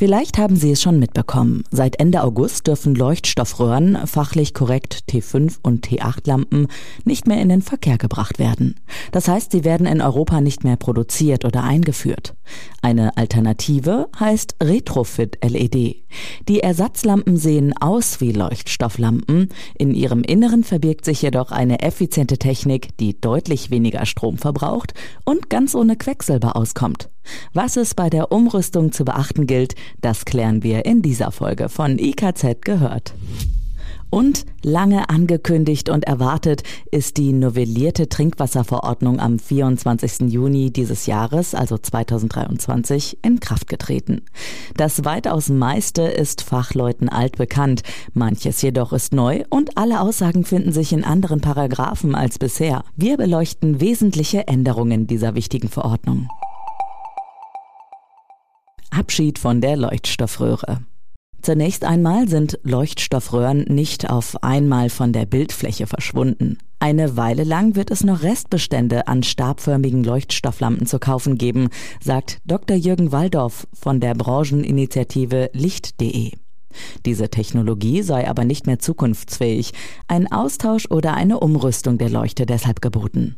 Vielleicht haben Sie es schon mitbekommen. Seit Ende August dürfen Leuchtstoffröhren, fachlich korrekt T5 und T8-Lampen, nicht mehr in den Verkehr gebracht werden. Das heißt, sie werden in Europa nicht mehr produziert oder eingeführt. Eine Alternative heißt Retrofit LED. Die Ersatzlampen sehen aus wie Leuchtstofflampen. In ihrem Inneren verbirgt sich jedoch eine effiziente Technik, die deutlich weniger Strom verbraucht und ganz ohne Quecksilber auskommt. Was es bei der Umrüstung zu beachten gilt, das klären wir in dieser Folge von IKZ gehört. Und lange angekündigt und erwartet ist die novellierte Trinkwasserverordnung am 24. Juni dieses Jahres, also 2023, in Kraft getreten. Das weitaus meiste ist Fachleuten altbekannt, manches jedoch ist neu und alle Aussagen finden sich in anderen Paragraphen als bisher. Wir beleuchten wesentliche Änderungen dieser wichtigen Verordnung. Abschied von der Leuchtstoffröhre. Zunächst einmal sind Leuchtstoffröhren nicht auf einmal von der Bildfläche verschwunden. Eine Weile lang wird es noch Restbestände an stabförmigen Leuchtstofflampen zu kaufen geben, sagt Dr. Jürgen Waldorf von der Brancheninitiative Licht.de. Diese Technologie sei aber nicht mehr zukunftsfähig, ein Austausch oder eine Umrüstung der Leuchte deshalb geboten.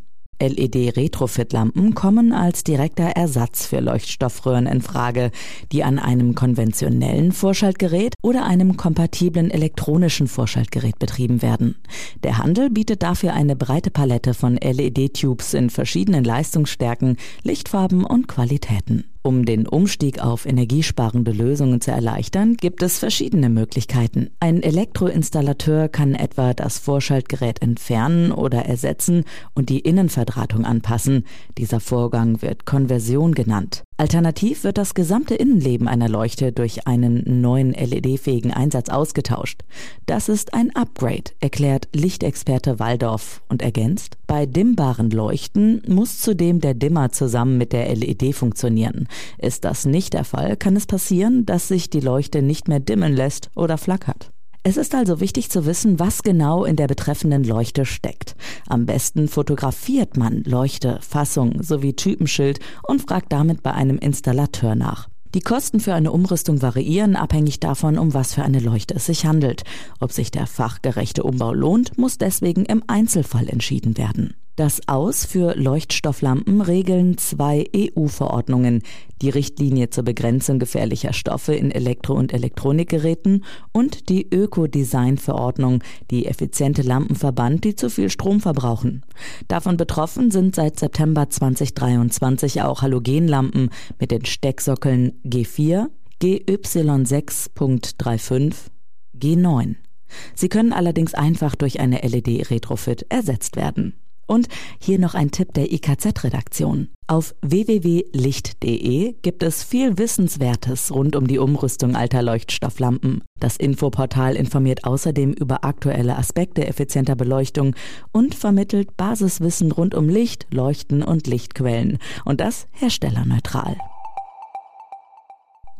LED-Retrofit-Lampen kommen als direkter Ersatz für Leuchtstoffröhren in Frage, die an einem konventionellen Vorschaltgerät oder einem kompatiblen elektronischen Vorschaltgerät betrieben werden. Der Handel bietet dafür eine breite Palette von LED-Tubes in verschiedenen Leistungsstärken, Lichtfarben und Qualitäten. Um den Umstieg auf energiesparende Lösungen zu erleichtern, gibt es verschiedene Möglichkeiten. Ein Elektroinstallateur kann etwa das Vorschaltgerät entfernen oder ersetzen und die Innenverdrahtung anpassen. Dieser Vorgang wird Konversion genannt. Alternativ wird das gesamte Innenleben einer Leuchte durch einen neuen LED-fähigen Einsatz ausgetauscht. Das ist ein Upgrade, erklärt Lichtexperte Waldorf und ergänzt, bei dimmbaren Leuchten muss zudem der Dimmer zusammen mit der LED funktionieren. Ist das nicht der Fall, kann es passieren, dass sich die Leuchte nicht mehr dimmen lässt oder flackert. Es ist also wichtig zu wissen, was genau in der betreffenden Leuchte steckt. Am besten fotografiert man Leuchte, Fassung sowie Typenschild und fragt damit bei einem Installateur nach. Die Kosten für eine Umrüstung variieren abhängig davon, um was für eine Leuchte es sich handelt. Ob sich der fachgerechte Umbau lohnt, muss deswegen im Einzelfall entschieden werden. Das Aus für Leuchtstofflampen regeln zwei EU-Verordnungen, die Richtlinie zur Begrenzung gefährlicher Stoffe in Elektro- und Elektronikgeräten und die Ökodesign-Verordnung, die effiziente Lampen verbannt, die zu viel Strom verbrauchen. Davon betroffen sind seit September 2023 auch Halogenlampen mit den Stecksockeln G4, GY6.35, G9. Sie können allerdings einfach durch eine LED-Retrofit ersetzt werden. Und hier noch ein Tipp der IKZ-Redaktion. Auf www.licht.de gibt es viel Wissenswertes rund um die Umrüstung alter Leuchtstofflampen. Das Infoportal informiert außerdem über aktuelle Aspekte effizienter Beleuchtung und vermittelt Basiswissen rund um Licht, Leuchten und Lichtquellen. Und das herstellerneutral.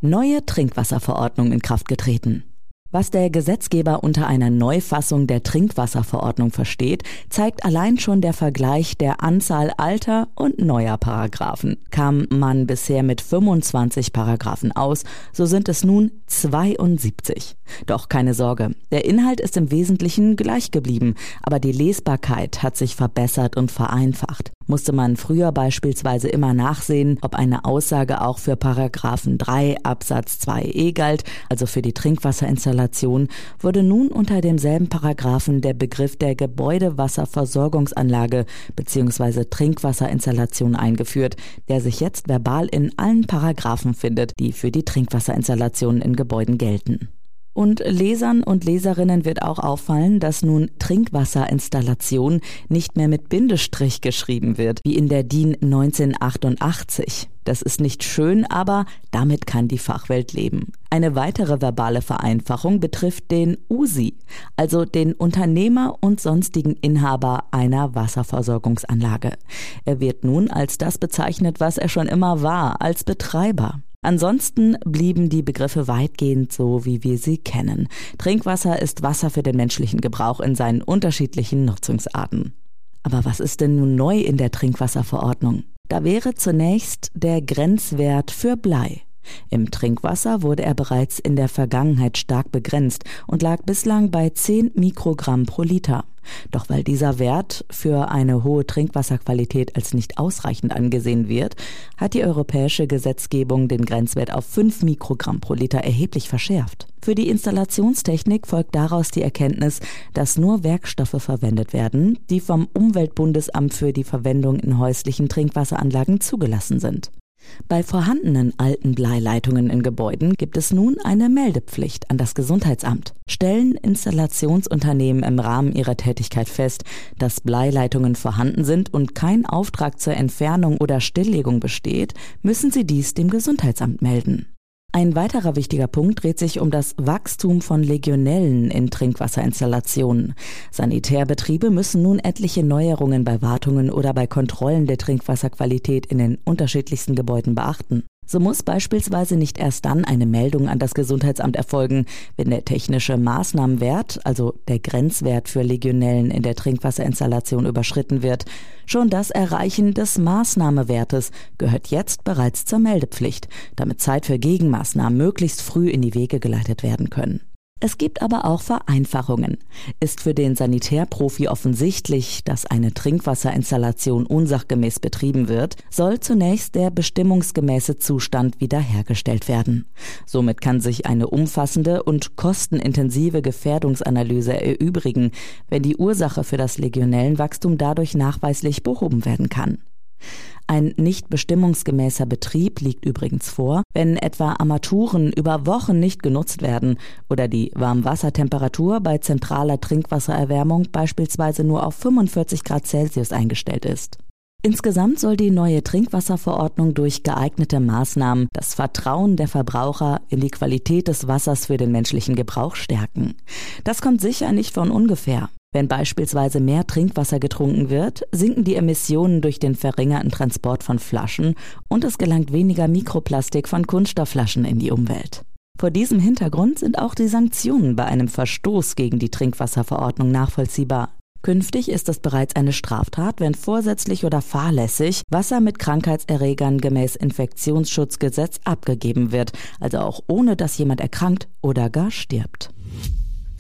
Neue Trinkwasserverordnung in Kraft getreten. Was der Gesetzgeber unter einer Neufassung der Trinkwasserverordnung versteht, zeigt allein schon der Vergleich der Anzahl alter und neuer Paragraphen. Kam man bisher mit 25 Paragraphen aus, so sind es nun 72. Doch keine Sorge, der Inhalt ist im Wesentlichen gleich geblieben, aber die Lesbarkeit hat sich verbessert und vereinfacht. Musste man früher beispielsweise immer nachsehen, ob eine Aussage auch für Paragraphen 3 Absatz 2e galt, also für die Trinkwasserinstallation, wurde nun unter demselben Paragraphen der Begriff der Gebäudewasserversorgungsanlage bzw. Trinkwasserinstallation eingeführt, der sich jetzt verbal in allen Paragraphen findet, die für die Trinkwasserinstallationen in Gebäuden gelten. Und Lesern und Leserinnen wird auch auffallen, dass nun Trinkwasserinstallation nicht mehr mit Bindestrich geschrieben wird, wie in der DIN 1988. Das ist nicht schön, aber damit kann die Fachwelt leben. Eine weitere verbale Vereinfachung betrifft den USI, also den Unternehmer und sonstigen Inhaber einer Wasserversorgungsanlage. Er wird nun als das bezeichnet, was er schon immer war, als Betreiber. Ansonsten blieben die Begriffe weitgehend so, wie wir sie kennen. Trinkwasser ist Wasser für den menschlichen Gebrauch in seinen unterschiedlichen Nutzungsarten. Aber was ist denn nun neu in der Trinkwasserverordnung? Da wäre zunächst der Grenzwert für Blei. Im Trinkwasser wurde er bereits in der Vergangenheit stark begrenzt und lag bislang bei 10 Mikrogramm pro Liter. Doch weil dieser Wert für eine hohe Trinkwasserqualität als nicht ausreichend angesehen wird, hat die europäische Gesetzgebung den Grenzwert auf 5 Mikrogramm pro Liter erheblich verschärft. Für die Installationstechnik folgt daraus die Erkenntnis, dass nur Werkstoffe verwendet werden, die vom Umweltbundesamt für die Verwendung in häuslichen Trinkwasseranlagen zugelassen sind. Bei vorhandenen alten Bleileitungen in Gebäuden gibt es nun eine Meldepflicht an das Gesundheitsamt. Stellen Installationsunternehmen im Rahmen ihrer Tätigkeit fest, dass Bleileitungen vorhanden sind und kein Auftrag zur Entfernung oder Stilllegung besteht, müssen sie dies dem Gesundheitsamt melden. Ein weiterer wichtiger Punkt dreht sich um das Wachstum von Legionellen in Trinkwasserinstallationen. Sanitärbetriebe müssen nun etliche Neuerungen bei Wartungen oder bei Kontrollen der Trinkwasserqualität in den unterschiedlichsten Gebäuden beachten. So muss beispielsweise nicht erst dann eine Meldung an das Gesundheitsamt erfolgen, wenn der technische Maßnahmenwert, also der Grenzwert für Legionellen in der Trinkwasserinstallation überschritten wird. Schon das Erreichen des Maßnahmewertes gehört jetzt bereits zur Meldepflicht, damit Zeit für Gegenmaßnahmen möglichst früh in die Wege geleitet werden können. Es gibt aber auch Vereinfachungen. Ist für den Sanitärprofi offensichtlich, dass eine Trinkwasserinstallation unsachgemäß betrieben wird, soll zunächst der bestimmungsgemäße Zustand wiederhergestellt werden. Somit kann sich eine umfassende und kostenintensive Gefährdungsanalyse erübrigen, wenn die Ursache für das Legionellenwachstum dadurch nachweislich behoben werden kann. Ein nicht bestimmungsgemäßer Betrieb liegt übrigens vor, wenn etwa Armaturen über Wochen nicht genutzt werden oder die Warmwassertemperatur bei zentraler Trinkwassererwärmung beispielsweise nur auf 45 Grad Celsius eingestellt ist. Insgesamt soll die neue Trinkwasserverordnung durch geeignete Maßnahmen das Vertrauen der Verbraucher in die Qualität des Wassers für den menschlichen Gebrauch stärken. Das kommt sicher nicht von ungefähr. Wenn beispielsweise mehr Trinkwasser getrunken wird, sinken die Emissionen durch den verringerten Transport von Flaschen und es gelangt weniger Mikroplastik von Kunststoffflaschen in die Umwelt. Vor diesem Hintergrund sind auch die Sanktionen bei einem Verstoß gegen die Trinkwasserverordnung nachvollziehbar. Künftig ist es bereits eine Straftat, wenn vorsätzlich oder fahrlässig Wasser mit Krankheitserregern gemäß Infektionsschutzgesetz abgegeben wird, also auch ohne dass jemand erkrankt oder gar stirbt.